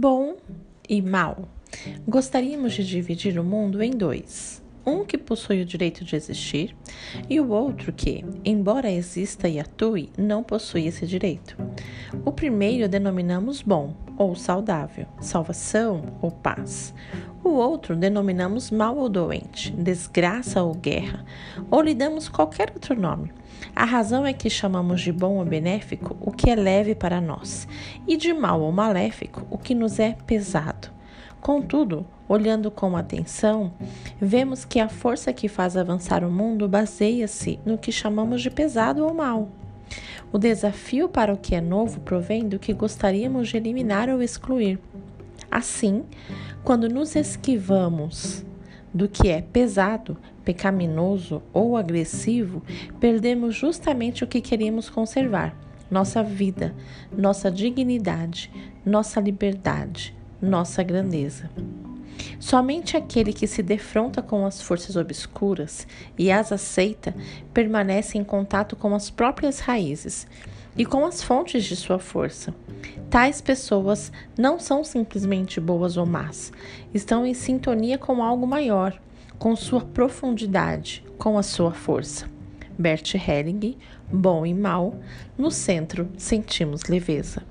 Bom e mal. Gostaríamos de dividir o mundo em dois. Um que possui o direito de existir e o outro que, embora exista e atue, não possui esse direito. O primeiro denominamos bom ou saudável, salvação ou paz. O outro denominamos mal ou doente, desgraça ou guerra, ou lhe damos qualquer outro nome. A razão é que chamamos de bom ou benéfico o que é leve para nós, e de mal ou maléfico o que nos é pesado. Contudo, olhando com atenção, vemos que a força que faz avançar o mundo baseia-se no que chamamos de pesado ou mal. O desafio para o que é novo provém do que gostaríamos de eliminar ou excluir. Assim, quando nos esquivamos do que é pesado, pecaminoso ou agressivo, perdemos justamente o que queremos conservar: nossa vida, nossa dignidade, nossa liberdade, nossa grandeza. Somente aquele que se defronta com as forças obscuras e as aceita permanece em contato com as próprias raízes e com as fontes de sua força. Tais pessoas não são simplesmente boas ou más, estão em sintonia com algo maior, com sua profundidade, com a sua força. Bert Helling, Bom e Mal, no centro sentimos leveza.